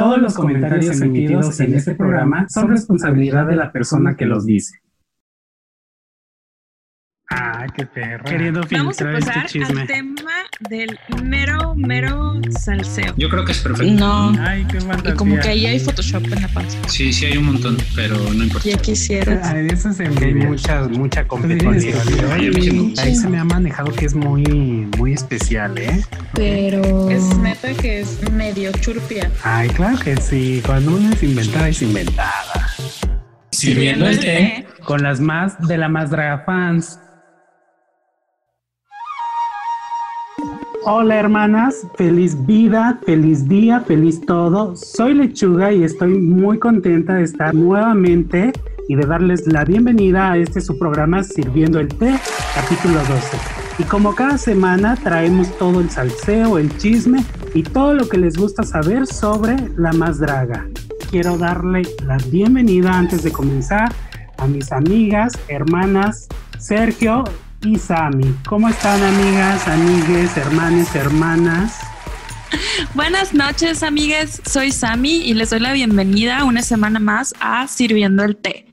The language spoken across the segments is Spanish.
Todos los comentarios emitidos en este programa son responsabilidad de la persona que los dice. Qué perro. Queriendo Vamos a filtrar este pasar chisme. al tema del mero, mero salseo. Yo creo que es perfecto. No. Ay, qué Y como que ahí hay Photoshop en la panza. Sí, sí hay un montón, pero no importa. Ya quisieras. Ah, eso se hay mucha, mucha competencia. Ay. Ahí se me ha manejado que es muy, muy especial, ¿eh? Pero es neta que es medio churpia. Ay, claro que sí. Cuando uno es inventada, es inventada. Sirviendo el té. Con las más de la más draga fans. Hola hermanas, feliz vida, feliz día, feliz todo. Soy Lechuga y estoy muy contenta de estar nuevamente y de darles la bienvenida a este su programa Sirviendo el Té, capítulo 12. Y como cada semana traemos todo el salseo, el chisme y todo lo que les gusta saber sobre la más draga. Quiero darle la bienvenida antes de comenzar a mis amigas, hermanas, Sergio y Sami. ¿Cómo están amigas, amigues, hermanes, hermanas? Buenas noches, amigues. Soy Sami y les doy la bienvenida una semana más a Sirviendo el Té.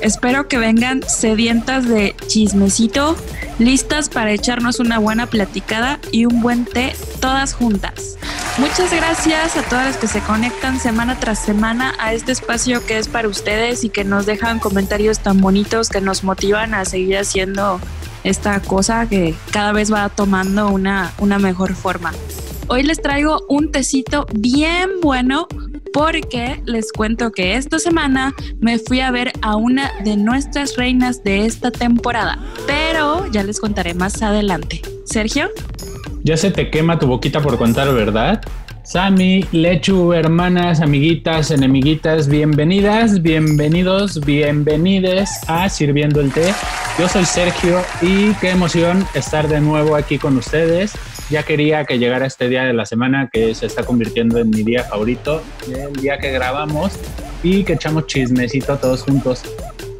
Espero que vengan sedientas de chismecito, listas para echarnos una buena platicada y un buen té todas juntas. Muchas gracias a todas las que se conectan semana tras semana a este espacio que es para ustedes y que nos dejan comentarios tan bonitos que nos motivan a seguir haciendo esta cosa que cada vez va tomando una, una mejor forma. Hoy les traigo un tecito bien bueno porque les cuento que esta semana me fui a ver a una de nuestras reinas de esta temporada, pero ya les contaré más adelante. Sergio, Ya se te quema tu boquita por contar verdad. Sami, Lechu, hermanas, amiguitas, enemiguitas, bienvenidas, bienvenidos, bienvenides a Sirviendo el Té. Yo soy Sergio y qué emoción estar de nuevo aquí con ustedes. Ya quería que llegara este día de la semana que se está convirtiendo en mi día favorito, el día que grabamos y que echamos chismecito todos juntos.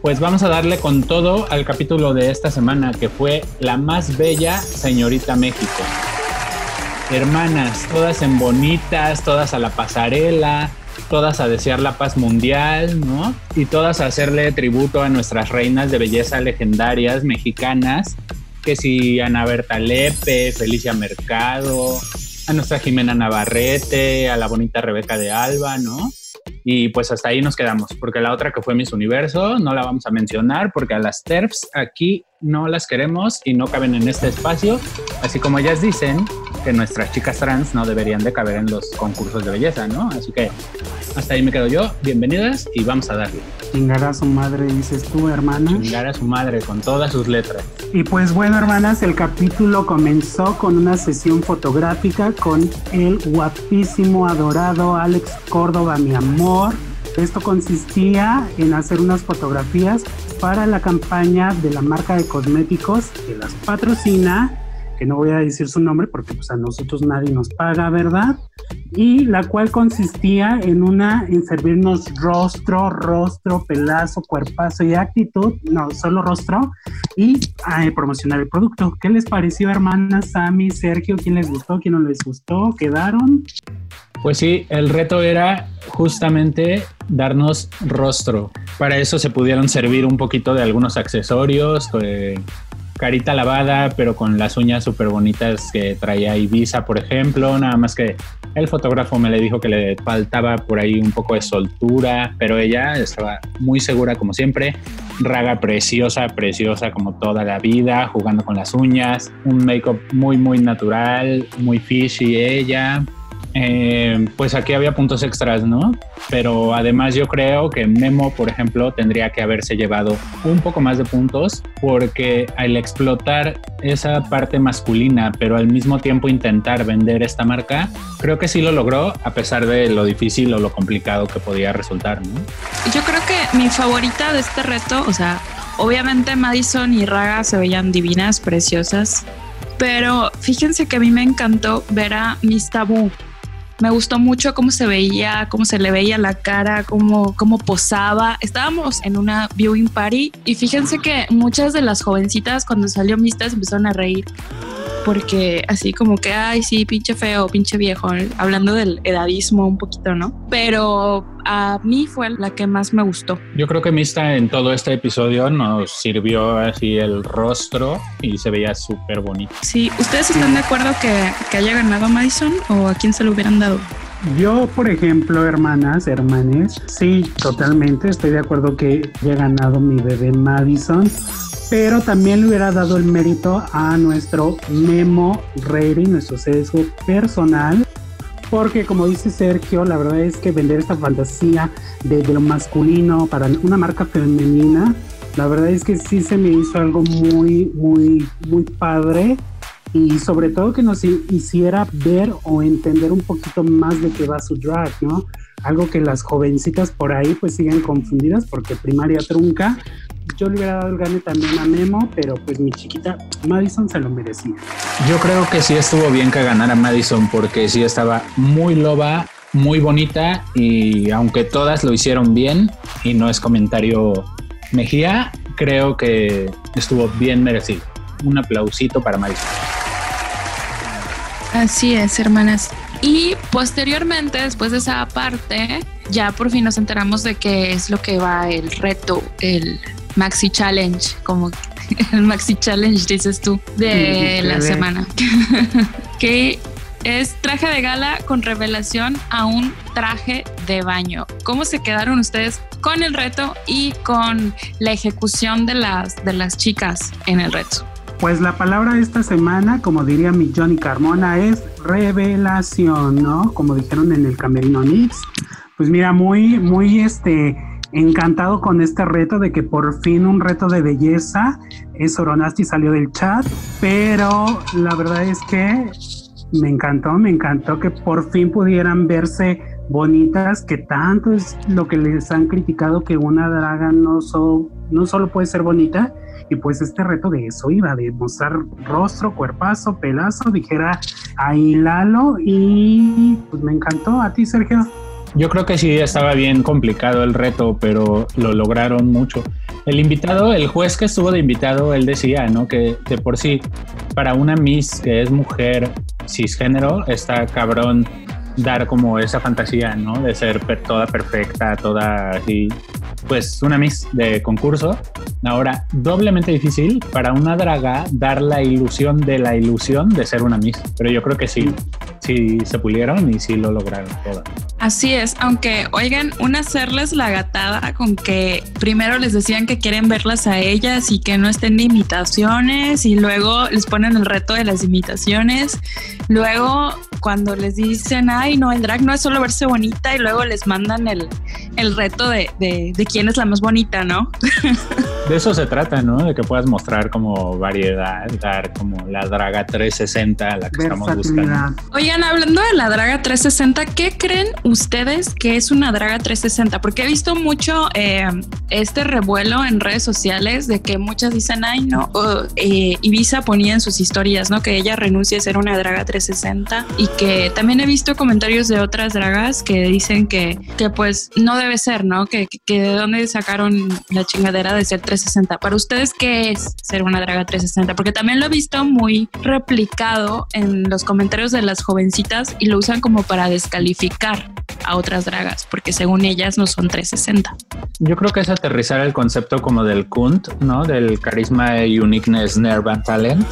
Pues vamos a darle con todo al capítulo de esta semana que fue La más bella señorita México hermanas, todas en bonitas, todas a la pasarela, todas a desear la paz mundial, ¿no? Y todas a hacerle tributo a nuestras reinas de belleza legendarias mexicanas, que si Ana Berta Lepe, Felicia Mercado, a nuestra Jimena Navarrete, a la bonita Rebeca de Alba, ¿no? Y pues hasta ahí nos quedamos, porque la otra que fue Miss Universo no la vamos a mencionar porque a las TERFs aquí no las queremos y no caben en este espacio, así como ellas dicen que nuestras chicas trans no deberían de caber en los concursos de belleza, ¿no? Así que hasta ahí me quedo yo, bienvenidas y vamos a darle. Chingará a su madre, dices tú, hermana. Chingar a su madre con todas sus letras. Y pues bueno, hermanas, el capítulo comenzó con una sesión fotográfica con el guapísimo, adorado Alex Córdoba, mi amor. Esto consistía en hacer unas fotografías para la campaña de la marca de cosméticos que las patrocina, que no voy a decir su nombre porque pues a nosotros nadie nos paga, ¿verdad? Y la cual consistía en una, en servirnos rostro, rostro, pelazo, cuerpazo y actitud, no, solo rostro, y eh, promocionar el producto. ¿Qué les pareció, hermanas, Sammy, Sergio? ¿Quién les gustó? ¿Quién no les gustó? ¿Quedaron? Pues sí, el reto era justamente darnos rostro. Para eso se pudieron servir un poquito de algunos accesorios, eh, carita lavada, pero con las uñas súper bonitas que traía Ibiza, por ejemplo. Nada más que el fotógrafo me le dijo que le faltaba por ahí un poco de soltura, pero ella estaba muy segura como siempre. Raga preciosa, preciosa como toda la vida, jugando con las uñas. Un make-up muy, muy natural, muy fishy ella. Eh, pues aquí había puntos extras, ¿no? Pero además yo creo que Memo, por ejemplo, tendría que haberse llevado un poco más de puntos porque al explotar esa parte masculina, pero al mismo tiempo intentar vender esta marca, creo que sí lo logró a pesar de lo difícil o lo complicado que podía resultar, ¿no? yo creo que mi favorita de este reto, o sea, obviamente Madison y Raga se veían divinas, preciosas, pero fíjense que a mí me encantó ver a Miss Tabú. Me gustó mucho cómo se veía, cómo se le veía la cara, cómo, cómo posaba. Estábamos en una viewing party y fíjense que muchas de las jovencitas cuando salió Mistas empezaron a reír. porque así como que, ay, sí, pinche feo, pinche viejo, hablando del edadismo un poquito, ¿no? Pero a mí fue la que más me gustó. Yo creo que Mista en todo este episodio nos sirvió así el rostro y se veía súper bonito. Sí, ¿ustedes están de acuerdo que, que haya ganado Madison o a quién se lo hubieran dado? Yo, por ejemplo, hermanas, hermanes, sí, totalmente estoy de acuerdo que haya ganado mi bebé Madison, pero también le hubiera dado el mérito a nuestro Memo Rating, nuestro sesgo personal, porque como dice Sergio, la verdad es que vender esta fantasía de, lo masculino para una marca femenina, la verdad es que sí se me hizo algo muy, muy, muy padre y sobre todo que nos hiciera ver o entender un poquito más de qué va su drag, ¿no? Algo que las jovencitas por ahí pues siguen confundidas porque primaria trunca. Yo le hubiera dado el gane también a Memo, pero pues mi chiquita Madison se lo merecía. Yo creo que sí estuvo bien que ganara Madison porque sí estaba muy loba, muy bonita y aunque todas lo hicieron bien y no es comentario Mejía, creo que estuvo bien merecido. Un aplausito para Madison. Así es, hermanas. Y posteriormente, después de esa parte, ya por fin nos enteramos de qué es lo que va el reto, el Maxi Challenge, como el Maxi Challenge dices tú, de la semana. que es traje de gala con revelación a un traje de baño. ¿Cómo se quedaron ustedes con el reto y con la ejecución de las, de las chicas en el reto? Pues la palabra de esta semana, como diría mi Johnny Carmona, es revelación, ¿no? Como dijeron en el Camerino Nix. Pues mira, muy, muy este, encantado con este reto de que por fin un reto de belleza. Es Oronasti salió del chat, pero la verdad es que me encantó, me encantó que por fin pudieran verse bonitas, que tanto es lo que les han criticado que una draga no, no solo puede ser bonita, y pues este reto de eso iba, de mostrar rostro, cuerpazo, pelazo, dijera ahí Lalo y pues me encantó. ¿A ti, Sergio? Yo creo que sí estaba bien complicado el reto, pero lo lograron mucho. El invitado, el juez que estuvo de invitado, él decía, ¿no? Que de por sí, para una Miss que es mujer cisgénero, está cabrón dar como esa fantasía, ¿no? De ser toda perfecta, toda así pues una Miss de concurso. Ahora, doblemente difícil para una draga dar la ilusión de la ilusión de ser una Miss. Pero yo creo que sí, sí se pulieron y sí lo lograron todas. Así es, aunque oigan, una hacerles la gatada con que primero les decían que quieren verlas a ellas y que no estén de imitaciones y luego les ponen el reto de las imitaciones. Luego cuando les dicen, ay, no, el drag no es solo verse bonita y luego les mandan el, el reto de, de, de quién es la más bonita, ¿no? De eso se trata, ¿no? De que puedas mostrar como variedad, dar como la Draga 360, la que estamos buscando. Oigan, hablando de la Draga 360, ¿qué creen ustedes que es una Draga 360? Porque he visto mucho eh, este revuelo en redes sociales de que muchas dicen, ay, no, eh, Ibiza ponía en sus historias, ¿no? Que ella renuncia a ser una Draga 360 y que también he visto comentarios de otras dragas que dicen que, que pues no debe ser, ¿no? Que, que de dónde sacaron la chingadera de ser 360 para ustedes, ¿qué es ser una draga 360? Porque también lo he visto muy replicado en los comentarios de las jovencitas y lo usan como para descalificar a otras dragas, porque según ellas no son 360. Yo creo que es aterrizar el concepto como del Kunt, ¿no? Del carisma, uniqueness, nerve and talent,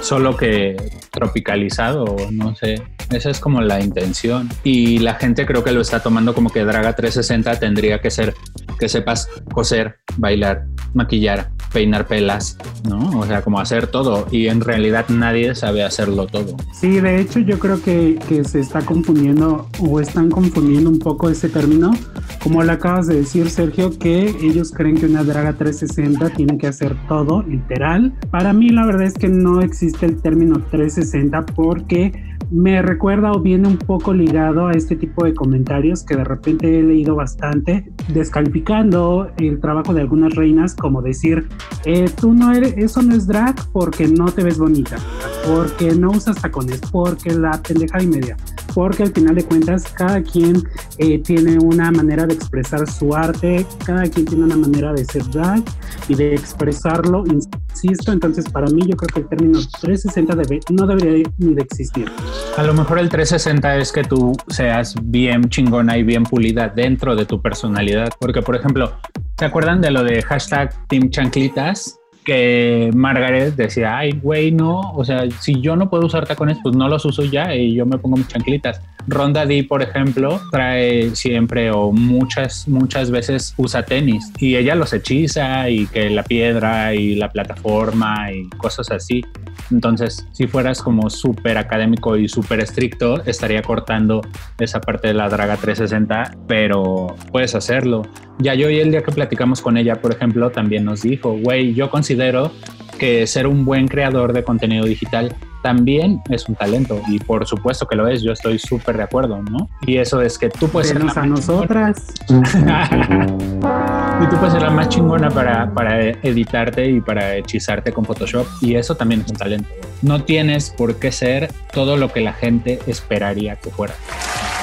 solo que tropicalizado, no sé. Esa es como la intención. Y la gente creo que lo está tomando como que Draga 360 tendría que ser que sepas coser, bailar, maquillar, peinar pelas, ¿no? O sea, como hacer todo. Y en realidad nadie sabe hacerlo todo. Sí, de hecho yo creo que, que se está confundiendo o están confundiendo un poco ese término. Como le acabas de decir, Sergio, que ellos creen que una draga 360 tiene que hacer todo, literal. Para mí la verdad es que no existe el término 360 porque me recuerda o viene un poco ligado a este tipo de comentarios que de repente he leído bastante, descalificando el trabajo de algunas reinas, como decir, eh, tú no eres, eso no es drag porque no te ves bonita, porque no usas tacones, porque la pendeja y media, porque al final de cuentas cada quien eh, tiene una manera de expresar su arte, cada quien tiene una manera de ser drag y de expresarlo existo, entonces para mí yo creo que el término 360 debe, no debería ni de existir. A lo mejor el 360 es que tú seas bien chingona y bien pulida dentro de tu personalidad, porque por ejemplo, ¿se acuerdan de lo de hashtag Team Chanclitas? Que Margaret decía, ay, güey, no, o sea, si yo no puedo usar tacones, pues no los uso ya y yo me pongo mis chanclitas. Ronda D, por ejemplo, trae siempre o muchas, muchas veces usa tenis y ella los hechiza y que la piedra y la plataforma y cosas así. Entonces, si fueras como súper académico y súper estricto, estaría cortando esa parte de la Draga 360, pero puedes hacerlo. Ya yo y el día que platicamos con ella, por ejemplo, también nos dijo, güey, yo considero que ser un buen creador de contenido digital también es un talento y por supuesto que lo es, yo estoy súper de acuerdo, ¿no? Y eso es que tú puedes ser a nosotras. y tú puedes ser la más chingona para, para editarte y para hechizarte con Photoshop y eso también es un talento. No tienes por qué ser todo lo que la gente esperaría que fuera.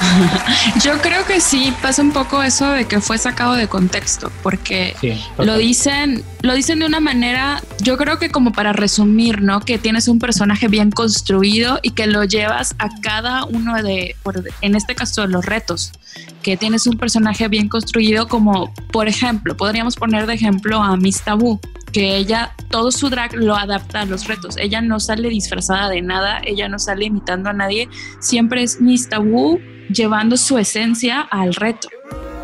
Yo creo que sí pasa un poco eso de que fue sacado de contexto, porque lo dicen, lo dicen de una manera, yo creo que como para resumir, ¿no? Que tienes un personaje bien construido y que lo llevas a cada uno de, en este caso, los retos, que tienes un personaje bien construido, como por ejemplo, podríamos poner de ejemplo a Miss Tabú, que ella todo su drag lo adapta a los retos. Ella no sale disfrazada de nada, ella no sale imitando a nadie, siempre es Miss Tabú llevando su esencia al reto.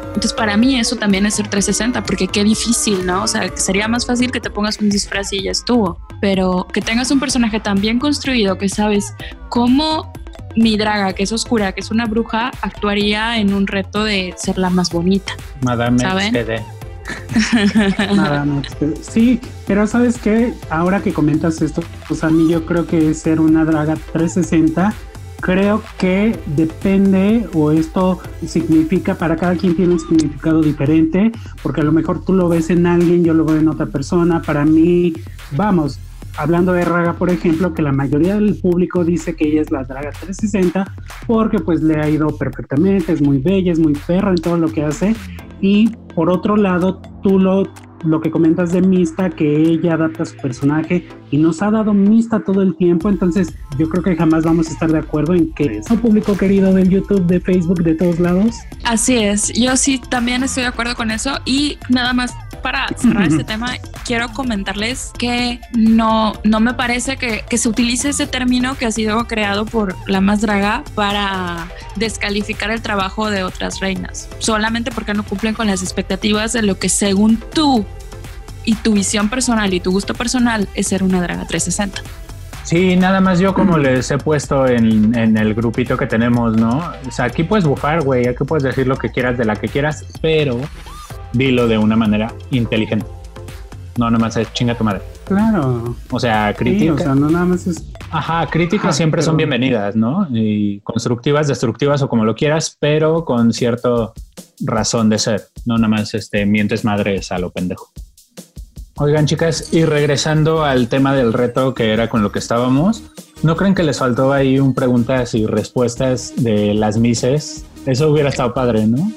Entonces, para mí eso también es ser 360, porque qué difícil, ¿no? O sea, sería más fácil que te pongas un disfraz y ya estuvo, pero que tengas un personaje tan bien construido que sabes cómo mi draga, que es oscura, que es una bruja, actuaría en un reto de ser la más bonita. Madame ¿saben? sí, pero sabes que ahora que comentas esto, pues a mí yo creo que ser una draga 360 creo que depende o esto significa para cada quien tiene un significado diferente, porque a lo mejor tú lo ves en alguien, yo lo veo en otra persona, para mí, vamos, hablando de Raga, por ejemplo, que la mayoría del público dice que ella es la Draga 360 porque pues le ha ido perfectamente, es muy bella, es muy perra en todo lo que hace y por otro lado tú lo lo que comentas de Mista, que ella adapta su personaje y nos ha dado Mista todo el tiempo, entonces yo creo que jamás vamos a estar de acuerdo en que es un público querido del YouTube, de Facebook, de todos lados. Así es, yo sí también estoy de acuerdo con eso y nada más para cerrar este tema, quiero comentarles que no, no me parece que, que, se utilice ese término que ha sido creado por la más draga para descalificar el trabajo de otras reinas, solamente porque no cumplen con las expectativas de lo que según tú y tu visión personal y tu gusto personal es ser una draga 360. Sí, nada más yo como les he puesto en, en, el grupito que tenemos, ¿no? O sea, aquí puedes bufar, güey, aquí puedes decir lo que quieras de la que quieras, pero dilo de una manera inteligente. No nada más es chinga tu madre. Claro. O sea, crítica. o sea, no nada más es. Ajá, críticas siempre son bienvenidas, ¿no? Y constructivas, destructivas o como lo quieras, pero con cierta razón de ser. No nada más este, mientes madres a lo pendejo. Oigan, chicas, y regresando al tema del reto que era con lo que estábamos, ¿no creen que les faltó ahí un preguntas y respuestas de las mises? Eso hubiera estado padre, ¿no?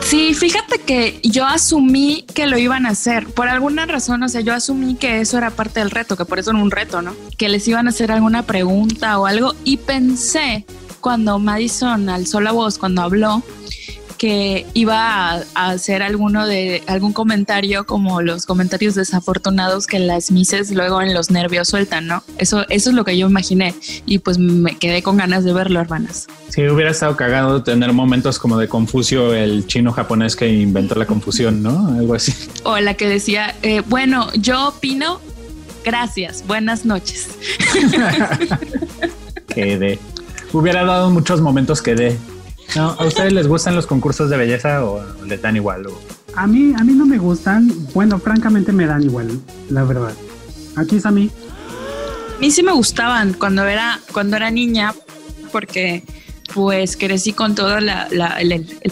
Sí, fíjate que yo asumí que lo iban a hacer. Por alguna razón, o sea, yo asumí que eso era parte del reto, que por eso era un reto, ¿no? Que les iban a hacer alguna pregunta o algo. Y pensé cuando Madison alzó la voz, cuando habló, que iba a, hacer alguno de algún comentario como los comentarios desafortunados que las mises luego en los nervios sueltan, ¿no? Eso, eso es lo que yo imaginé y pues me quedé con ganas de verlo, hermanas. Sí, hubiera estado cagado tener momentos como de Confucio, el chino japonés que inventó la confusión, ¿no? Algo así. O la que decía, eh, bueno, yo opino, gracias, buenas noches. que de. Hubiera dado muchos momentos que de. No, ¿A ustedes les gustan los concursos de belleza o les dan igual? A mí, a mí no me gustan. Bueno, francamente me dan igual, la verdad. Aquí es a mí. A mí sí me gustaban cuando era, cuando era niña, porque pues crecí con todo el,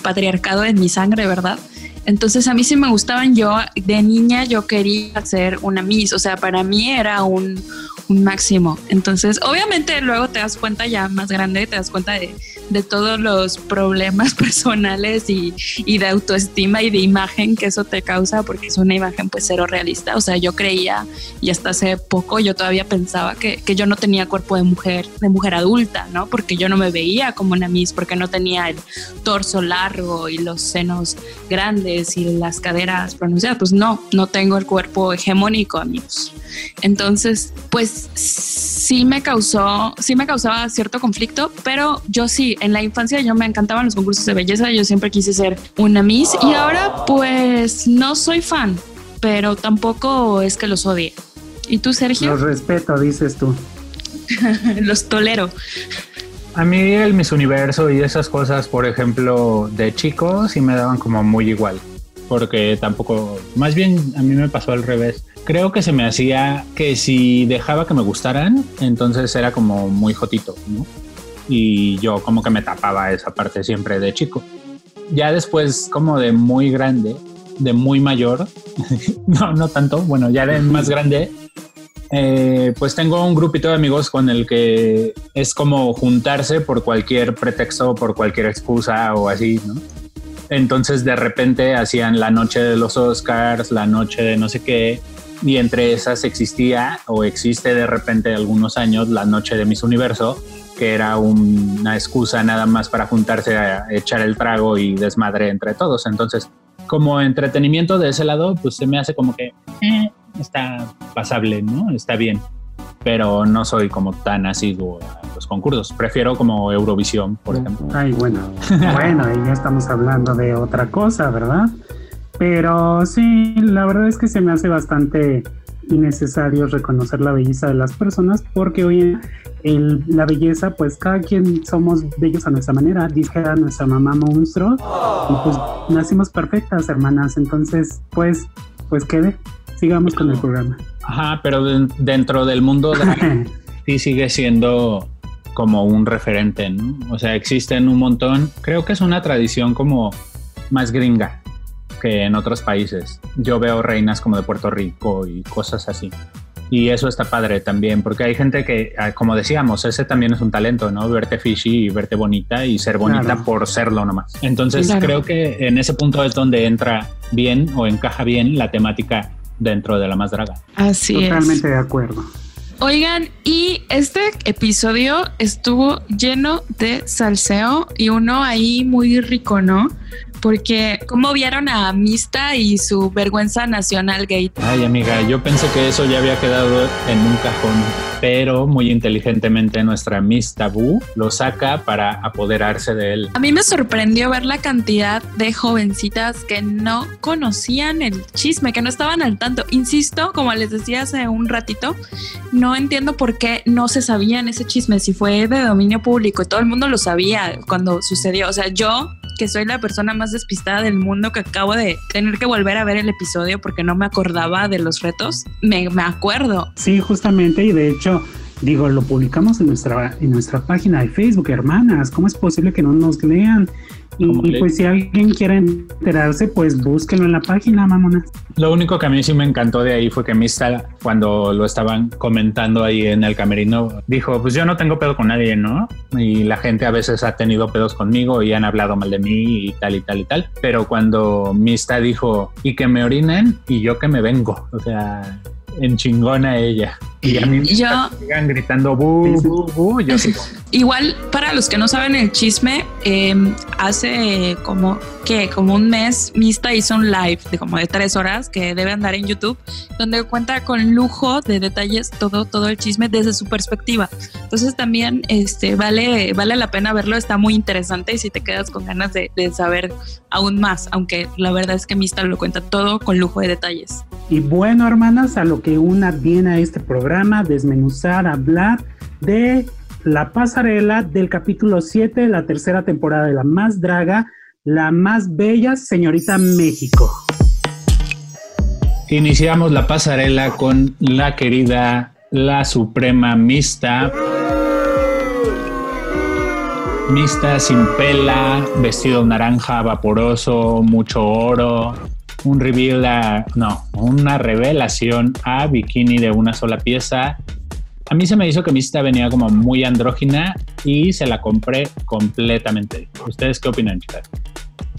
patriarcado en mi sangre, ¿verdad? Entonces a mí sí me gustaban. Yo de niña yo quería ser una Miss, o sea, para mí era un, un máximo. Entonces, obviamente luego te das cuenta ya más grande, te das cuenta de, de todos los problemas personales y, de autoestima y de imagen que eso te causa, porque es una imagen pues cero realista. O sea, yo creía y hasta hace poco yo todavía pensaba que, que yo no tenía cuerpo de mujer, de mujer adulta, ¿no? Porque yo no me veía como una Miss, porque no tenía el torso largo y los senos grandes y las caderas pronunciadas. Pues no, no tengo el cuerpo hegemónico, amigos. Entonces, pues sí me causó, sí me causaba cierto conflicto, pero yo sí, en la infancia yo me encantaban los concursos de belleza, yo siempre quise ser una Miss y ahora pues no soy fan, pero tampoco es que los odie. ¿Y tú, Sergio? Los respeto, dices tú. los tolero. A mí el Miss Universo y esas cosas, por ejemplo, de chicos, sí me daban como muy igual. Porque tampoco, más bien a mí me pasó al revés creo que se me hacía que si dejaba que me gustaran, entonces era como muy jotito, ¿no? Y yo como que me tapaba esa parte siempre de chico. Ya después, como de muy grande, de muy mayor, no, no tanto, bueno, ya de más grande, eh, pues tengo un grupito de amigos con el que es como juntarse por cualquier pretexto, por cualquier excusa o así, ¿no? Entonces de repente hacían la noche de los Oscars, la noche de no sé qué, y entre esas existía o existe de repente algunos años la noche de Miss Universo, que era una excusa nada más para juntarse a echar el trago y desmadre entre todos. Entonces, como entretenimiento de ese lado, pues se me hace como que eh, está pasable, ¿no? Está bien. Pero no soy como tan asiduo a los concursos. Prefiero como Eurovisión, por ejemplo. Ay, bueno. bueno, y ya estamos hablando de otra cosa, ¿verdad? Pero sí, la verdad es que se me hace bastante innecesario reconocer la belleza de las personas porque hoy en la belleza, pues cada quien somos bellos a nuestra manera, dijera nuestra mamá monstruo, y pues nacimos perfectas, hermanas. Entonces, pues, pues quede, sigamos con el programa. Ajá, pero dentro del mundo de sí sigue siendo como un referente, ¿no? O sea, existen un montón, creo que es una tradición como más gringa, que en otros países. Yo veo reinas como de Puerto Rico y cosas así. Y eso está padre también, porque hay gente que, ah, como decíamos, ese también es un talento, ¿no? Verte fishy y verte bonita y ser bonita por serlo nomás. Entonces creo que en ese punto es donde entra bien o encaja bien la temática dentro de la más draga. Así Totalmente de acuerdo. Oigan, y este episodio estuvo lleno de salseo y uno ahí muy rico, ¿no? Porque ¿cómo vieron a Mista y su vergüenza nacional gay? Ay, amiga, yo pensé que eso ya había quedado en un cajón, pero muy inteligentemente nuestra Miss Tabú lo saca para apoderarse de él. A mí me sorprendió ver la cantidad de jovencitas que no conocían el chisme, que no estaban al tanto. Insisto, como les decía hace un ratito, no entiendo por qué no se sabían ese chisme, si fue de dominio público y todo el mundo lo sabía cuando sucedió. O sea, yo que soy la persona más despistada del mundo, que acabo de tener que volver a ver el episodio porque no me acordaba de los retos, me, me acuerdo. Sí, justamente, y de hecho, digo, lo publicamos en nuestra, en nuestra página de Facebook, hermanas. ¿Cómo es posible que no nos lean? Y, pues si alguien quiere enterarse, pues búsquenlo en la página, mamona. Lo único que a mí sí me encantó de ahí fue que Mista, cuando lo estaban comentando ahí en el camerino, dijo, pues yo no tengo pedo con nadie, ¿no? Y la gente a veces ha tenido pedos conmigo y han hablado mal de mí y tal y tal y tal. Pero cuando Mista dijo, y que me orinen y yo que me vengo, o sea, en chingona ella. Y a mí me sigan gritando bu, bu, bu, yo sigo. Igual, para los que no saben el chisme, em, hace como que como un mes Mista hizo un live de como de tres horas que debe andar en YouTube, donde cuenta con lujo de detalles todo, todo el chisme desde su perspectiva. Entonces también este, vale, vale la pena verlo, está muy interesante y si te quedas con ganas de, de saber aún más, aunque la verdad es que Mista lo cuenta todo con lujo de detalles. Y bueno, hermanas, a lo que una viene a este programa, desmenuzar, hablar de la pasarela del capítulo 7 de la tercera temporada de La Más Draga, La Más Bella, Señorita México. Iniciamos la pasarela con la querida, la suprema mista, Mista sin pela, vestido naranja vaporoso, mucho oro, un reveal a, no, una revelación a bikini de una sola pieza. A mí se me hizo que Mista venía como muy andrógina y se la compré completamente. ¿Ustedes qué opinan, chicas?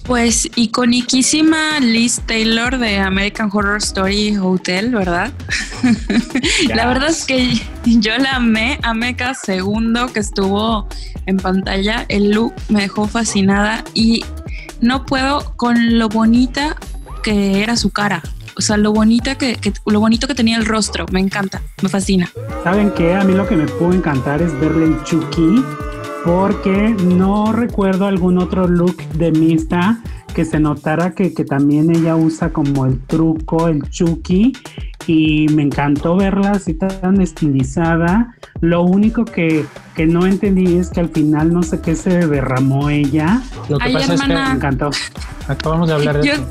Pues iconiquísima Liz Taylor de American Horror Story Hotel, ¿verdad? la verdad es que yo la amé, amé cada segundo que estuvo en pantalla. El look me dejó fascinada y no puedo con lo bonita que era su cara. O sea, lo bonita que, lo bonito que tenía el rostro, me encanta, me fascina. ¿Saben qué? A mí lo que me pudo encantar es verle en Chucky porque no recuerdo algún otro look de Mista que se notara que, también ella usa como el truco, el chuki, y me encantó verla así tan estilizada. Lo único que, no entendí es que al final no sé qué se derramó ella. Lo que pasa es que me encantó. Acabamos de hablar de eso.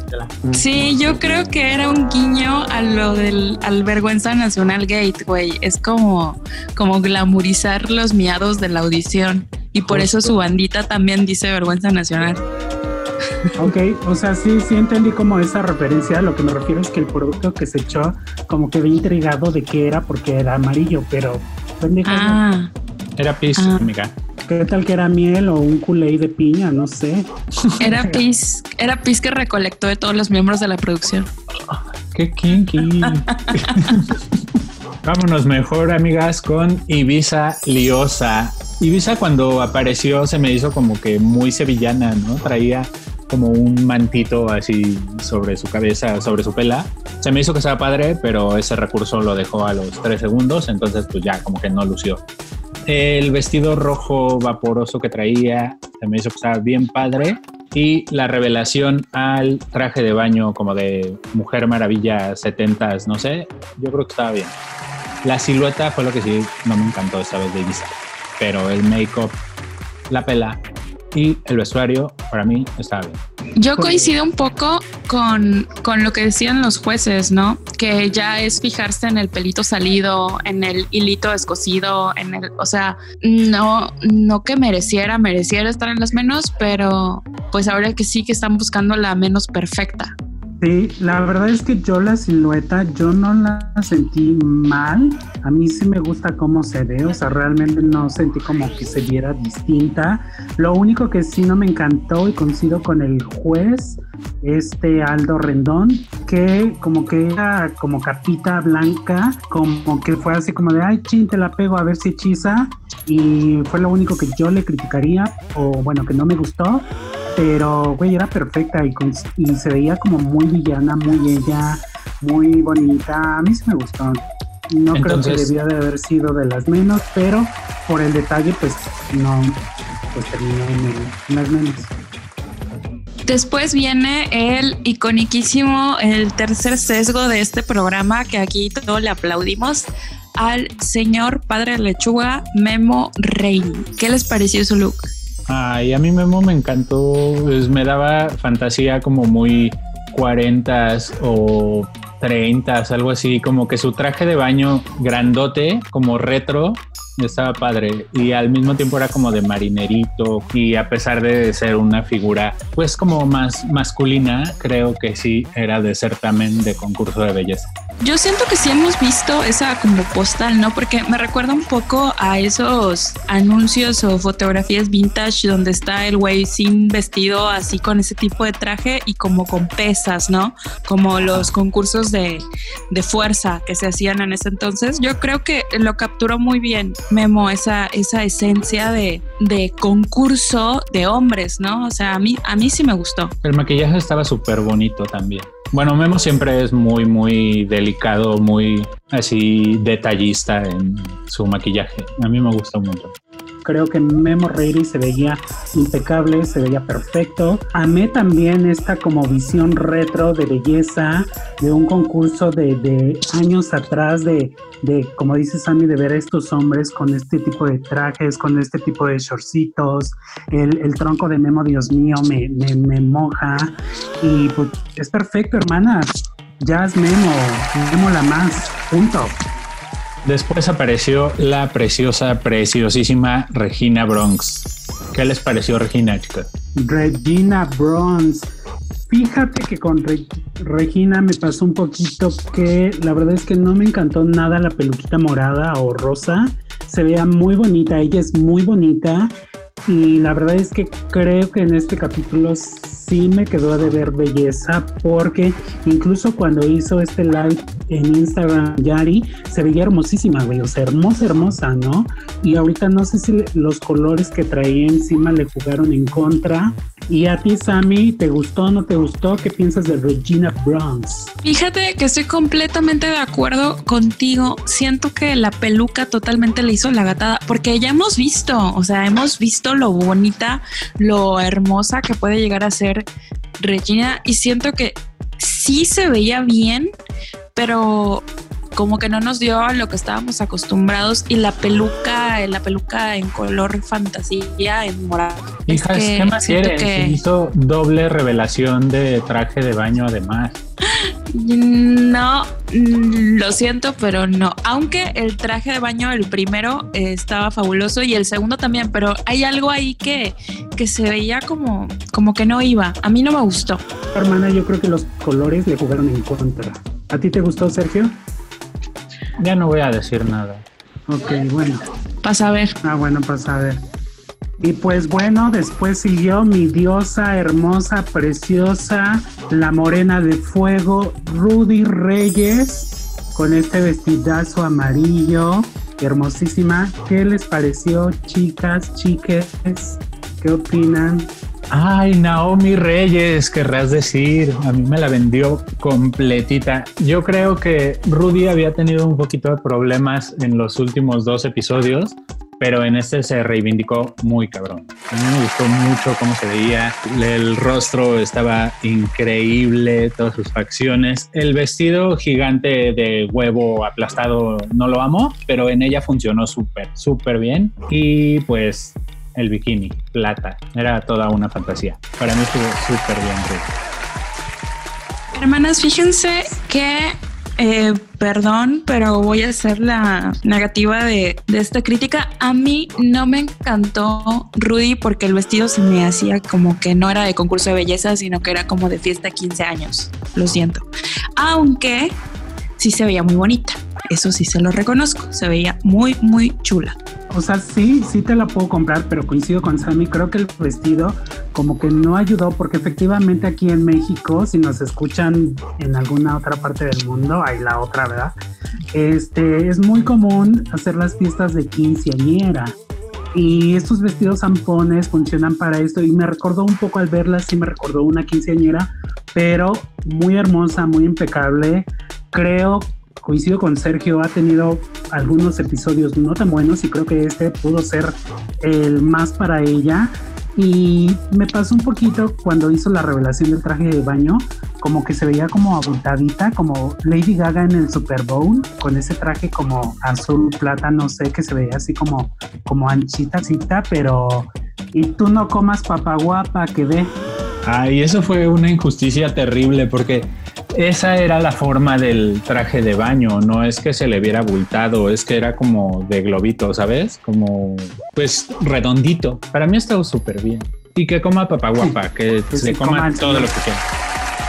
Sí, yo creo que era un guiño a lo del al Vergüenza Nacional Gate, güey. Es como, como glamorizar los miados de la audición. Y por eso su bandita también dice Vergüenza Nacional. Ok, o sea, sí, sí entendí como esa referencia. Lo que me refiero es que el producto que se echó, como que vi intrigado de qué era porque era amarillo, pero ah. Era pis, ah. amiga. ¿Qué tal que era miel o un culé de piña? No sé. Era pis, era pis que recolectó de todos los miembros de la producción. Qué kinky. Vámonos mejor, amigas, con Ibiza Liosa. Ibiza cuando apareció se me hizo como que muy sevillana, ¿no? Traía como un mantito así sobre su cabeza, sobre su pela. Se me hizo que estaba padre, pero ese recurso lo dejó a los tres segundos, entonces pues ya como que no lució. El vestido rojo vaporoso que traía se me hizo que estaba bien padre y la revelación al traje de baño como de Mujer Maravilla 70s, no sé, yo creo que estaba bien. La silueta fue lo que sí no me encantó esta vez de Ibiza, pero el make-up, la pela y el vestuario para mí estaba bien. Yo coincido un poco con, con, lo que decían los jueces, ¿no? Que ya es fijarse en el pelito salido, en el hilito escocido, en el, o sea, no, no que mereciera, mereciera estar en las menos, pero pues ahora que sí que están buscando la menos perfecta. Sí, la verdad es que yo la silueta, yo no la sentí mal. A mí sí me gusta cómo se ve, o sea, realmente no sentí como que se viera distinta. Lo único que sí no me encantó y coincido con el juez, este Aldo Rendón, que como que era como capita blanca, como que fue así como de, ay, chin, te la pego a ver si hechiza. Y fue lo único que yo le criticaría, o bueno, que no me gustó pero, güey, era perfecta y, y, se veía como muy villana, muy ella, muy bonita. A mí sí me gustó. No creo que debía de haber sido de las menos, pero por el detalle, pues no, pues terminó en, las menos. Después viene el iconiquísimo, el tercer sesgo de este programa, que aquí todos le aplaudimos al señor Padre Lechuga Memo Rey. ¿Qué les pareció su look? Ay, a mí Memo me encantó, pues me daba fantasía como muy 40 o 30, algo así, como que su traje de baño grandote, como retro, estaba padre y al mismo tiempo era como de marinerito y a pesar de ser una figura pues como más masculina, creo que sí era de certamen de concurso de belleza. Yo siento que sí hemos visto esa como postal, ¿no? Porque me recuerda un poco a esos anuncios o fotografías vintage donde está el güey sin vestido así con ese tipo de traje y como con pesas, ¿no? Como los concursos de, de fuerza que se hacían en ese entonces. Yo creo que lo capturó muy bien Memo esa, esa esencia de, de concurso de hombres, ¿no? O sea, a mí, a mí sí me gustó. El maquillaje estaba súper bonito también. Bueno, Memo siempre es muy, muy delicado, muy así detallista en su maquillaje. A mí me gusta montón. Creo que Memo Reilly se veía impecable, se veía perfecto. Amé también esta como visión retro de belleza de un concurso de, años atrás de, de, como dice Sammy, de ver a estos hombres con este tipo de trajes, con este tipo de shortcitos. El, el tronco de Memo, Dios mío, me, me, me moja. Y pues es perfecto, hermana. Jazz Memo, Memo la más, punto. Después apareció la preciosa, preciosísima Regina Bronx. ¿Qué les pareció Regina, chicas? Regina Bronze. Fíjate que con Regina me pasó un poquito que la verdad es que no me encantó nada la peluquita morada o rosa. Se veía muy bonita, ella es muy bonita y la verdad es que creo que en este capítulo sí me quedó de ver belleza porque incluso cuando hizo este live en Instagram Yari se veía hermosísima, güey, o sea, hermosa, hermosa, ¿no? Y ahorita no sé si los colores que traía encima le jugaron en contra. Y a ti, Sammy, ¿te gustó o no te gustó? ¿Qué piensas de Regina Bronze? Fíjate que estoy completamente de acuerdo contigo. Siento que la peluca totalmente le hizo la gatada, porque ya hemos visto, o sea, hemos visto lo bonita, lo hermosa que puede llegar a ser Regina y siento que sí se veía bien, pero como que no nos dio a lo que estábamos acostumbrados y la peluca, la peluca en color fantasía, en morado. Hijas, ¿qué más quieres? Hizo doble revelación de traje de baño además. No, lo siento, pero no. Aunque el traje de baño, el primero, estaba fabuloso y el segundo también, pero hay algo ahí que, que se veía como, como que no iba. A mí no me gustó. Hermana, yo creo que los colores le jugaron en contra. ¿A ti te gustó, Sergio? Ya no voy a decir nada. Ok, bueno. Pasa a ver. Ah, bueno, pasa a ver. Y pues bueno, después siguió mi diosa hermosa, preciosa, la morena de fuego, Rudy Reyes, con este vestidazo amarillo, hermosísima. ¿Qué les pareció, chicas, chiques? ¿Qué opinan? Ay, Naomi Reyes, querrás decir. A mí me la vendió completita. Yo creo que Rudy había tenido un poquito de problemas en los últimos dos episodios, pero en este se reivindicó muy cabrón. A mí me gustó mucho cómo se veía. El rostro estaba increíble, todas sus facciones. El vestido gigante de huevo aplastado no lo amo, pero en ella funcionó súper, súper bien. Y pues el bikini, plata. Era toda una fantasía. Para mí estuvo súper bien. Hermanas, fíjense que, eh, perdón, pero voy a hacer la negativa de, de, esta crítica. A mí no me encantó Rudy porque el vestido se me hacía como que no era de concurso de belleza, sino que era como de fiesta 15 años. Lo siento. Aunque sí se veía muy bonita. Eso sí se lo reconozco. Se veía muy, muy chula. O sea, sí, sí te la puedo comprar, pero coincido con Sammy. Creo que el vestido como que no ayudó porque efectivamente aquí en México, si nos escuchan en alguna otra parte del mundo, hay la otra, ¿verdad? Este, es muy común hacer las fiestas de quinceañera. Y estos vestidos zampones funcionan para esto y me recordó un poco al verlas, sí me recordó una quinceañera, pero muy hermosa, muy impecable. Creo coincido con Sergio, ha tenido algunos episodios no tan buenos y creo que este pudo ser el más para ella. Y me pasó un poquito cuando hizo la revelación del traje de baño, como que se veía como abultadita, como Lady Gaga en el Super Bowl, con ese traje como azul plata, no sé, que se veía así como, como anchita, pero y tú no comas papa guapa que ve. Ay, eso fue una injusticia terrible porque esa era la forma del traje de baño, no es que se le viera abultado, es que era como de globito, ¿sabes? Como pues redondito. Para mí estaba súper bien. Y que coma papá guapa, que se, coma, todo lo que quiera.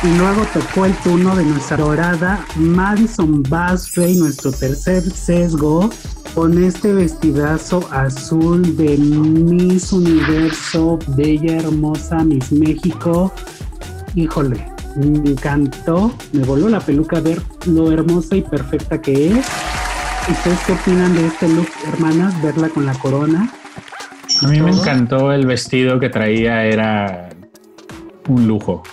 Y luego tocó el turno de nuestra dorada Madison Basray, nuestro tercer sesgo, con este vestidazo azul de Miss Universo, bella, hermosa, Miss México. Híjole, me encantó, me voló la peluca ver lo hermosa y perfecta que es. ¿Ustedes qué opinan de este look, hermanas? Verla con la corona. A mí me encantó el vestido que traía, era un lujo.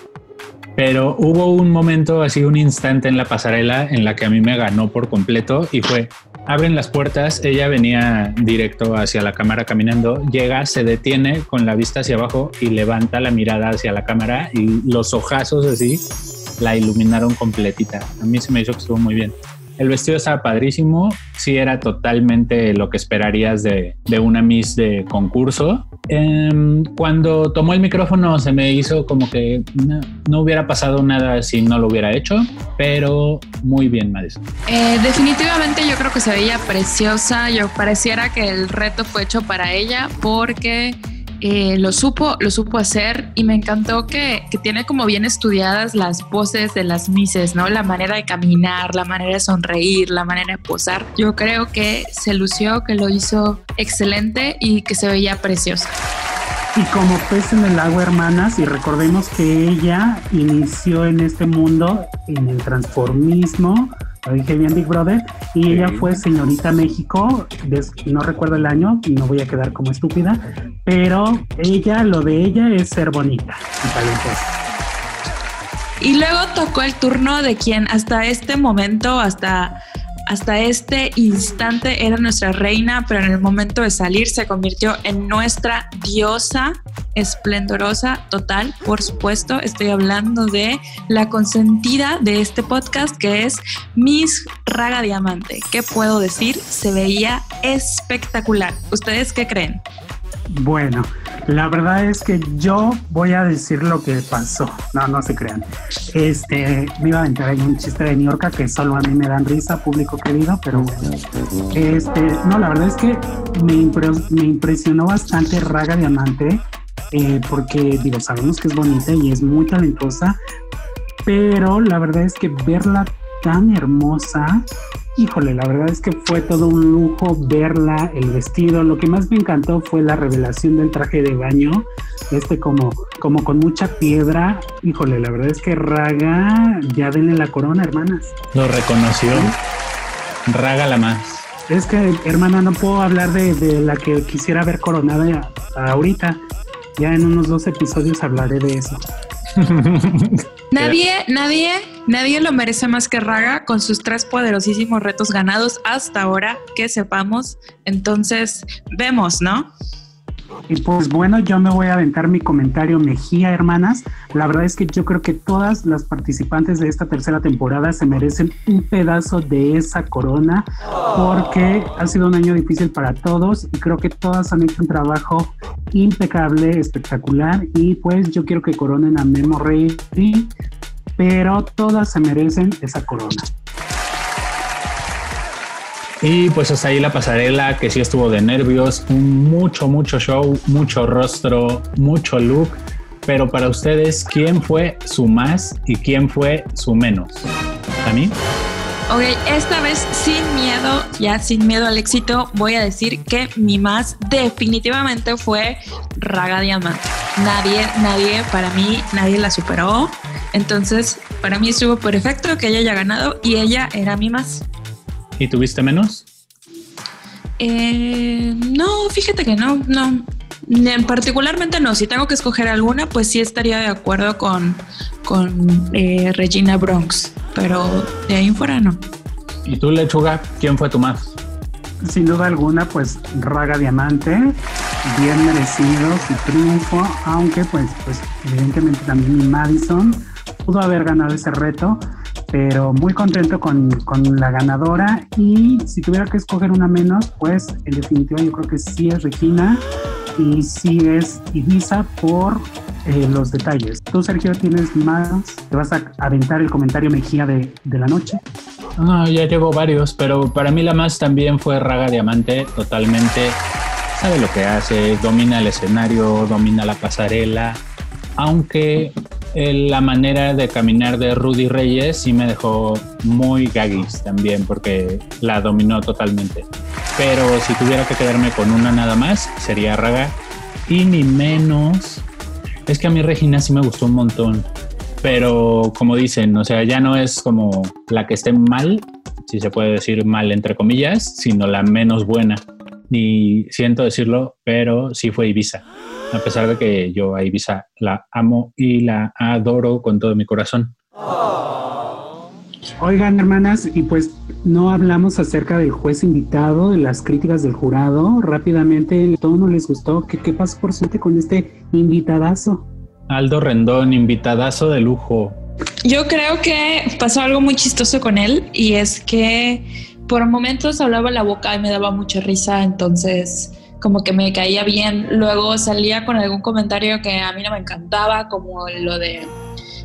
Pero hubo un momento, así un instante en la pasarela en la que a mí me ganó por completo y fue, abren las puertas, ella venía directo hacia la cámara caminando, llega, se detiene con la vista hacia abajo y levanta la mirada hacia la cámara y los ojazos así la iluminaron completita. A mí se me hizo que estuvo muy bien. El vestido estaba padrísimo, sí era totalmente lo que esperarías de, una Miss de concurso. Em, cuando tomó el micrófono se me hizo como que no, hubiera pasado nada si no lo hubiera hecho, pero muy bien, Madison. Eh, definitivamente yo creo que se veía preciosa, yo pareciera que el reto fue hecho para ella porque eh, lo supo, lo supo hacer y me encantó que, que, tiene como bien estudiadas las poses de las mises, ¿no? La manera de caminar, la manera de sonreír, la manera de posar. Yo creo que se lució, que lo hizo excelente y que se veía preciosa. Y como pez en el agua, hermanas, y recordemos que ella inició en este mundo en el transformismo, dije bien Big Brother, y ella fue señorita México, no recuerdo el año, y no voy a quedar como estúpida, pero ella, lo de ella es ser bonita y talentosa. Y luego tocó el turno de quien hasta este momento, hasta hasta este instante era nuestra reina, pero en el momento de salir se convirtió en nuestra diosa esplendorosa total. Por supuesto, estoy hablando de la consentida de este podcast que es Miss Raga Diamante. ¿Qué puedo decir? Se veía espectacular. ¿Ustedes qué creen? Bueno, la verdad es que yo voy a decir lo que pasó. No, no se crean. Este, me iba a aventar ahí un chiste de New York que solo a mí me dan risa, público querido, pero este, no, la verdad es que me, me impresionó bastante Raga Diamante, eh, porque digo, sabemos que es bonita y es muy talentosa, pero la verdad es que verla tan hermosa híjole, la verdad es que fue todo un lujo verla, el vestido. Lo que más me encantó fue la revelación del traje de baño, este como, como con mucha piedra. Híjole, la verdad es que Raga, ya denle la corona, hermanas. Lo reconoció. Raga la más. Es que, hermana, no puedo hablar de, de la que quisiera ver coronada ahorita. Ya en unos dos episodios hablaré de eso. nadie, nadie, nadie lo merece más que Raga con sus tres poderosísimos retos ganados hasta ahora que sepamos. Entonces, vemos, ¿no? Y pues bueno, yo me voy a aventar mi comentario Mejía, hermanas. La verdad es que yo creo que todas las participantes de esta tercera temporada se merecen un pedazo de esa corona porque ha sido un año difícil para todos y creo que todas han hecho un trabajo impecable, espectacular y pues yo quiero que coronen a Memo Rey, pero todas se merecen esa corona. Y pues hasta ahí la pasarela que sí estuvo de nervios, mucho, mucho show, mucho rostro, mucho look. Pero para ustedes, ¿quién fue su más y quién fue su menos? ¿A mí? Ok, esta vez sin miedo, ya sin miedo al éxito, voy a decir que mi más definitivamente fue Raga Diamante. Nadie, nadie, para mí, nadie la superó. Entonces, para mí estuvo perfecto que ella haya ganado y ella era mi más. ¿Y tuviste menos? Eh, no, fíjate que no, no. Particularmente no. Si tengo que escoger alguna, pues sí estaría de acuerdo con, con eh, Regina Bronx, pero de ahí en fuera no. ¿Y tú, Lechuga, quién fue tu más? Sin duda alguna, pues Raga Diamante, bien merecido su triunfo, aunque pues, pues evidentemente también Madison pudo haber ganado ese reto pero muy contento con, con, la ganadora y si tuviera que escoger una menos, pues en definitiva yo creo que sí es Regina y sí es Ibiza por eh, los detalles. Tú, Sergio, tienes más, te vas a aventar el comentario Mejía de, de la noche. No, ya llevo varios, pero para mí la más también fue Raga Diamante, totalmente. Sabe lo que hace, domina el escenario, domina la pasarela, aunque la manera de caminar de Rudy Reyes sí me dejó muy gaggis también porque la dominó totalmente. Pero si tuviera que quedarme con una nada más, sería Raga. Y ni menos. Es que a mí Regina sí me gustó un montón. Pero como dicen, o sea, ya no es como la que esté mal, si se puede decir mal entre comillas, sino la menos buena. Ni siento decirlo, pero sí fue Ibiza a pesar de que yo a Ibiza la amo y la adoro con todo mi corazón. Oigan, hermanas, y pues no hablamos acerca del juez invitado, de las críticas del jurado. Rápidamente, ¿todo no les gustó? ¿Qué, qué pasó por suerte con este invitadazo? Aldo Rendón, invitadazo de lujo. Yo creo que pasó algo muy chistoso con él y es que por momentos hablaba la boca y me daba mucha risa, entonces como que me caía bien. Luego salía con algún comentario que a mí no me encantaba, como lo de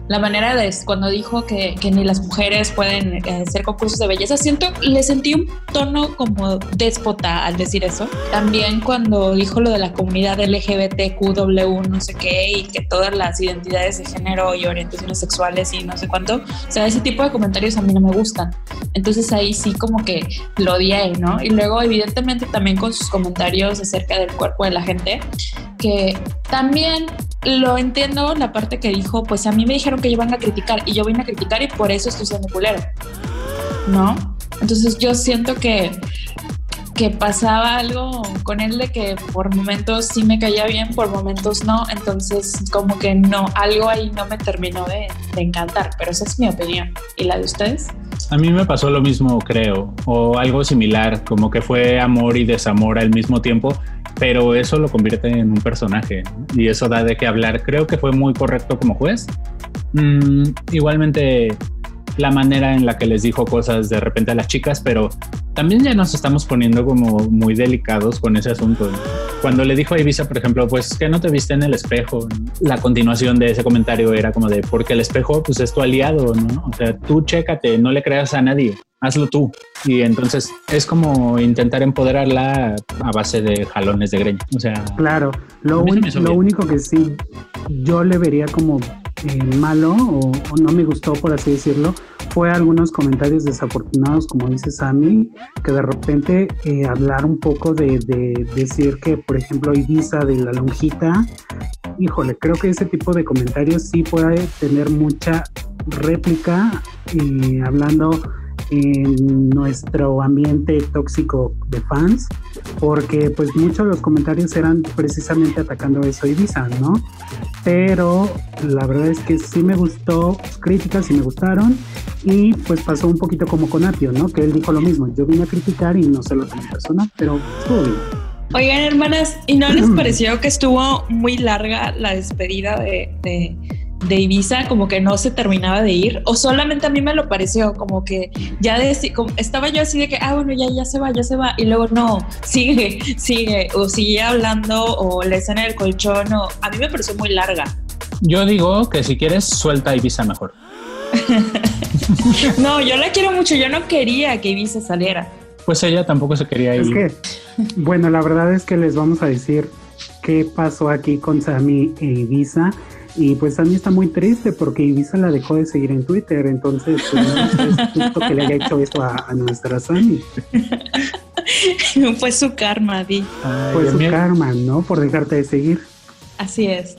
la manera de cuando dijo que, que ni las mujeres pueden eh, hacer concursos de belleza, siento, le sentí un tono como déspota al decir eso. También cuando dijo lo de la comunidad LGBTQW, no sé qué, y que todas las identidades de género y orientaciones sexuales y no sé cuánto, o sea, ese tipo de comentarios a mí no me gustan. Entonces ahí sí como que lo odié, ¿no? Y luego evidentemente también con sus comentarios acerca del cuerpo de la gente, que también lo entiendo la parte que dijo, pues a mí me dijeron que iban a criticar y yo vine a criticar y por eso estoy siendo culero, ¿no? Entonces yo siento que, que pasaba algo con él de que por momentos sí me caía bien, por momentos no, entonces como que no, algo ahí no me terminó de, encantar, pero esa es mi opinión. ¿Y la de ustedes? A mí me pasó lo mismo, creo, o algo similar, como que fue amor y desamor al mismo tiempo, pero eso lo convierte en un personaje y eso da de qué hablar. Creo que fue muy correcto como juez. Mm, igualmente la manera en la que les dijo cosas de repente a las chicas, pero también ya nos estamos poniendo como muy delicados con ese asunto. Cuando le dijo a Ibiza, por ejemplo, pues que no te viste en el espejo, la continuación de ese comentario era como de, porque el espejo pues es tu aliado, ¿no? O sea, tú chécate, no le creas a nadie, hazlo tú. Y entonces es como intentar empoderarla a base de jalones de greña. O sea, claro, lo, lo único que sí yo le vería como eh, malo o, no me gustó, por así decirlo, fue algunos comentarios desafortunados, como dice Sammy, que de repente eh, hablar un poco de, decir que, por ejemplo, Ibiza de la lonjita, híjole, creo que ese tipo de comentarios sí puede tener mucha réplica y hablando en nuestro ambiente tóxico de fans, porque pues muchos de los comentarios eran precisamente atacando eso Ibiza, ¿no? Pero la verdad es que sí me gustó, críticas sí me gustaron, y pues pasó un poquito como con Apio, ¿no? Que él dijo lo mismo, yo vine a criticar y no se lo tomé personal, pero estuvo bien. Oigan, hermanas, ¿y no les pareció que estuvo muy larga la despedida de, de de Ibiza como que no se terminaba de ir o solamente a mí me lo pareció como que ya estaba yo así de que ah bueno ya ya se va ya se va y luego no sigue sigue o sigue hablando o le en el colchón o a mí me pareció muy larga. Yo digo que si quieres suelta a Ibiza mejor. No yo la quiero mucho yo no quería que Ibiza saliera. Pues ella tampoco se quería ir. es que bueno la verdad es que les vamos a decir qué pasó aquí con Sammy e Ibiza y pues a mí está muy triste porque Ibiza la dejó de seguir en Twitter, entonces pues, no es justo que le haya hecho eso a, nuestra Sami. Fue su karma, Di. Fue su karma, ¿no? Por dejarte de seguir. Así es.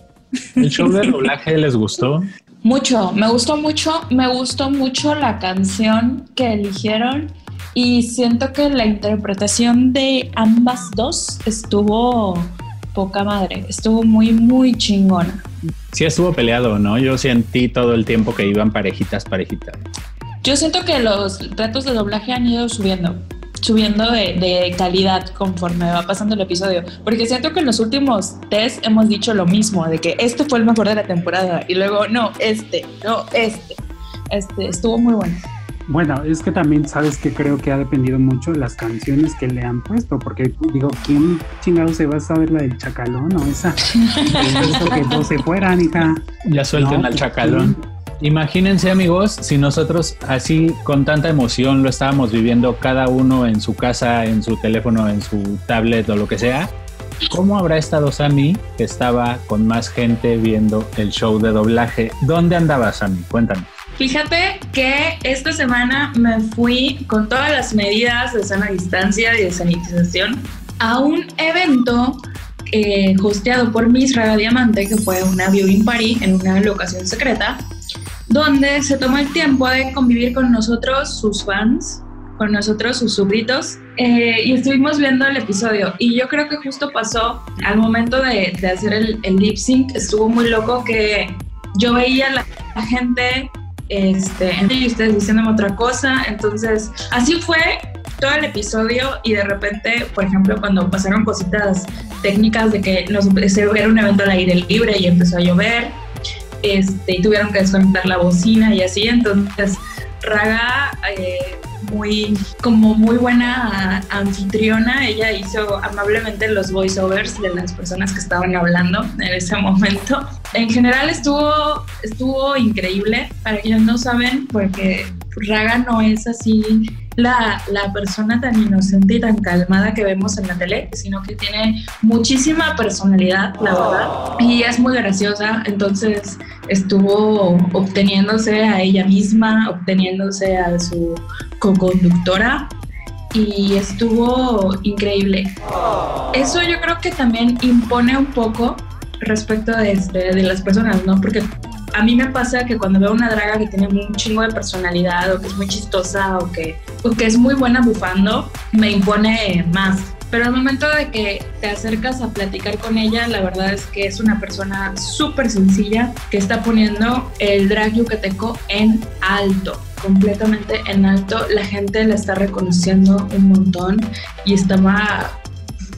¿El show de doblaje les gustó? Mucho, me gustó mucho, me gustó mucho la canción que eligieron y siento que la interpretación de ambas dos estuvo poca madre, estuvo muy, muy chingona. Sí estuvo peleado, ¿no? Yo sentí todo el tiempo que iban parejitas, parejitas. Yo siento que los retos de doblaje han ido subiendo, subiendo de, calidad conforme va pasando el episodio, porque siento que en los últimos test hemos dicho lo mismo, de que este fue el mejor de la temporada y luego no, este, no, este, este, estuvo muy bueno. Bueno, es que también sabes que creo que ha dependido mucho de las canciones que le han puesto, porque digo, ¿quién chingado se va a saber la del chacalón o esa? que no se fueran, hija. Ya suelten al pues, chacalón. Imagínense amigos, si nosotros así con tanta emoción lo estábamos viviendo cada uno en su casa, en su teléfono, en su tablet o lo que sea, ¿cómo habrá estado Sammy que estaba con más gente viendo el show de doblaje? ¿Dónde andaba Sammy? Cuéntanos. Fíjate que esta semana me fui con todas las medidas de sana distancia y de sanitización a un evento eh, hosteado por Miss Raga Diamante, que fue una viewing party en una locación secreta, donde se tomó el tiempo de convivir con nosotros, sus fans, con nosotros, sus súbditos, eh, y estuvimos viendo el episodio. Y yo creo que justo pasó al momento de, hacer el, lip sync, estuvo muy loco que yo veía la, la gente este, ustedes diciéndome otra cosa. Entonces, así fue todo el episodio y de repente, por ejemplo, cuando pasaron cositas técnicas de que nos era un evento al aire libre y empezó a llover, este, y tuvieron que desconectar la bocina y así, entonces Raga eh, muy, como muy buena anfitriona. Ella hizo amablemente los voiceovers de las personas que estaban hablando en ese momento. En general estuvo, estuvo increíble. Para quienes no saben, porque Raga no es así la, la, persona tan inocente y tan calmada que vemos en la tele, sino que tiene muchísima personalidad, la verdad, y es muy graciosa, entonces estuvo obteniéndose a ella misma, obteniéndose a su co-conductora y estuvo increíble. Eso yo creo que también impone un poco respecto de, de, de las personas, ¿no? Porque a mí me pasa que cuando veo una draga que tiene un chingo de personalidad o que es muy chistosa o que, que es muy buena bufando, me impone más. Pero al momento de que te acercas a platicar con ella, la verdad es que es una persona súper sencilla que está poniendo el drag yucateco en alto completamente en alto, la gente la está reconociendo un montón y estaba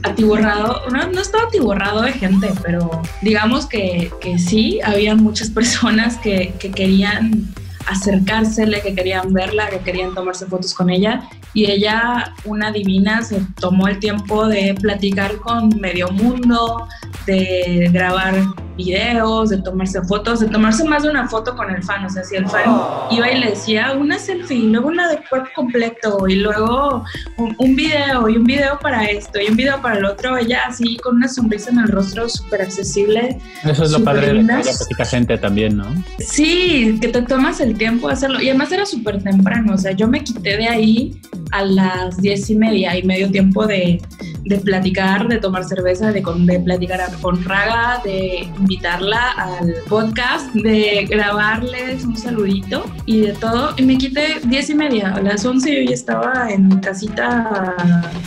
atiborrado, no, no estaba atiborrado de gente, pero digamos que, que sí, había muchas personas que, que querían acercársele, que querían verla, que querían tomarse fotos con ella. Y ella, una divina, se tomó el tiempo de platicar con medio mundo, de grabar videos, de tomarse fotos, de tomarse más de una foto con el fan. O sea, si el fan iba y le decía una selfie, luego una de cuerpo completo, y luego un, un, video, y un video para esto, y un video para el otro, ella así con una sonrisa en el rostro súper accesible. Eso es lo padre de la poquita gente también, ¿no? Sí, que te tomas el tiempo de hacerlo. Y además era súper temprano, o sea, yo me quité de ahí a las diez y media y medio tiempo de, de platicar, de tomar cerveza, de, de platicar con Raga, de invitarla al podcast, de grabarles un saludito y de todo. Y me quité diez y media, a las once yo ya estaba en mi casita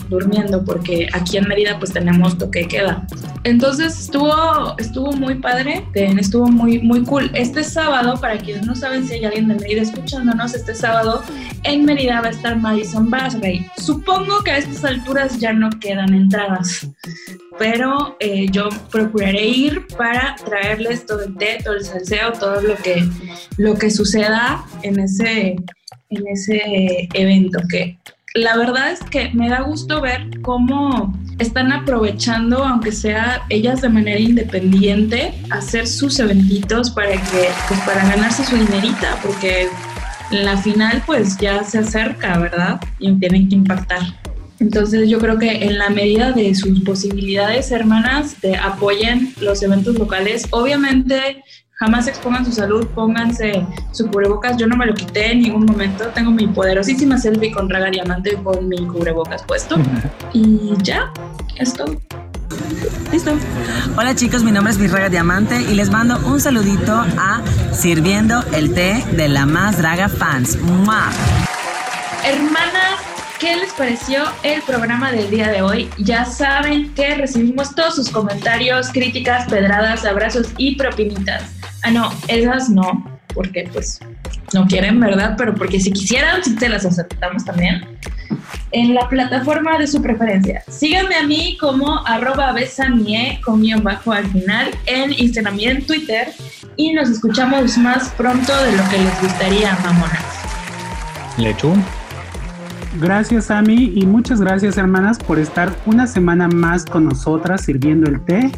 durmiendo porque aquí en Mérida pues tenemos toque queda. Entonces estuvo, estuvo muy padre, estuvo muy, muy cool. Este sábado, para quienes no saben si hay alguien de Mérida escuchándonos, este sábado en Mérida va a estar Madison Basray. Supongo que a estas alturas ya no quedan entradas, pero eh, yo procuraré ir para traerles todo el té, todo el salseo, todo lo que, lo que suceda en ese, en ese evento que la verdad es que me da gusto ver cómo están aprovechando, aunque sea ellas de manera independiente, hacer sus eventitos para que, pues para ganarse su dinerita, porque la final pues ya se acerca, ¿verdad? Y tienen que impactar. Entonces yo creo que en la medida de sus posibilidades, hermanas, te apoyen los eventos locales. Obviamente jamás expongan su salud, pónganse su cubrebocas. Yo no me lo quité en ningún momento. Tengo mi poderosísima selfie con Raga Diamante con mi cubrebocas puesto. Y ya, esto. Listo. Hola chicos, mi nombre es Virraga Diamante y les mando un saludito a Sirviendo el Té de la Más Draga Fans. ¡Mua! Hermanas, ¿qué les pareció el programa del día de hoy? Ya saben que recibimos todos sus comentarios, críticas, pedradas, abrazos y propinitas. Ah, no, esas no, porque pues no quieren, ¿verdad? Pero porque si quisieran, sí te las aceptamos también. En la plataforma de su preferencia. Síganme a mí como arroba besanie con guion bajo al final en Instagram y en Twitter. Y nos escuchamos más pronto de lo que les gustaría, mamonas. Lechu. Gracias, Ami, y muchas gracias, hermanas, por estar una semana más con nosotras sirviendo el té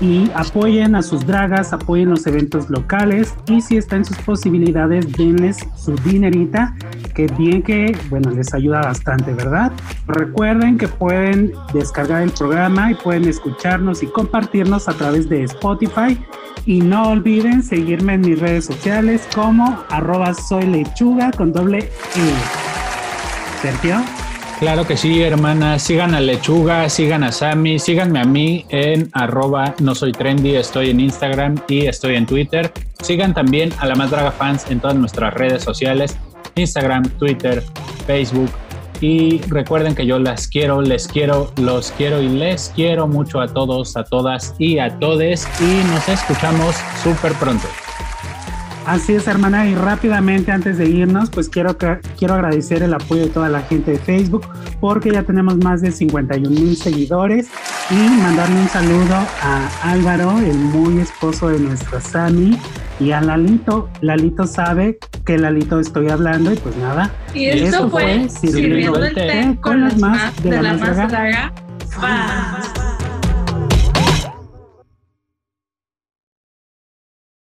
y apoyen a sus dragas, apoyen los eventos locales y si está en sus posibilidades, denles su dinerita, que bien que, bueno, les ayuda bastante, ¿verdad? Recuerden que pueden descargar el programa y pueden escucharnos y compartirnos a través de Spotify y no olviden seguirme en mis redes sociales como arroba soy lechuga con doble E. Sergio. Claro que sí, hermanas. Sigan a Lechuga, sigan a Sammy, síganme a mí en arroba no soy trendy, estoy en Instagram y estoy en Twitter. Sigan también a la Más Draga Fans en todas nuestras redes sociales, Instagram, Twitter, Facebook. Y recuerden que yo las quiero, les quiero, los quiero y les quiero mucho a todos, a todas y a todes. Y nos escuchamos súper pronto. Así es, hermana, y rápidamente antes de irnos, pues quiero, quiero agradecer el apoyo de toda la gente de Facebook, porque ya tenemos más de 51 mil seguidores Y mandarle un saludo a Álvaro, el muy esposo de nuestra Sami, y a Lalito. Lalito sabe que Lalito estoy hablando y pues nada. Y esto fue Sirviendo el té con las más de la más larga.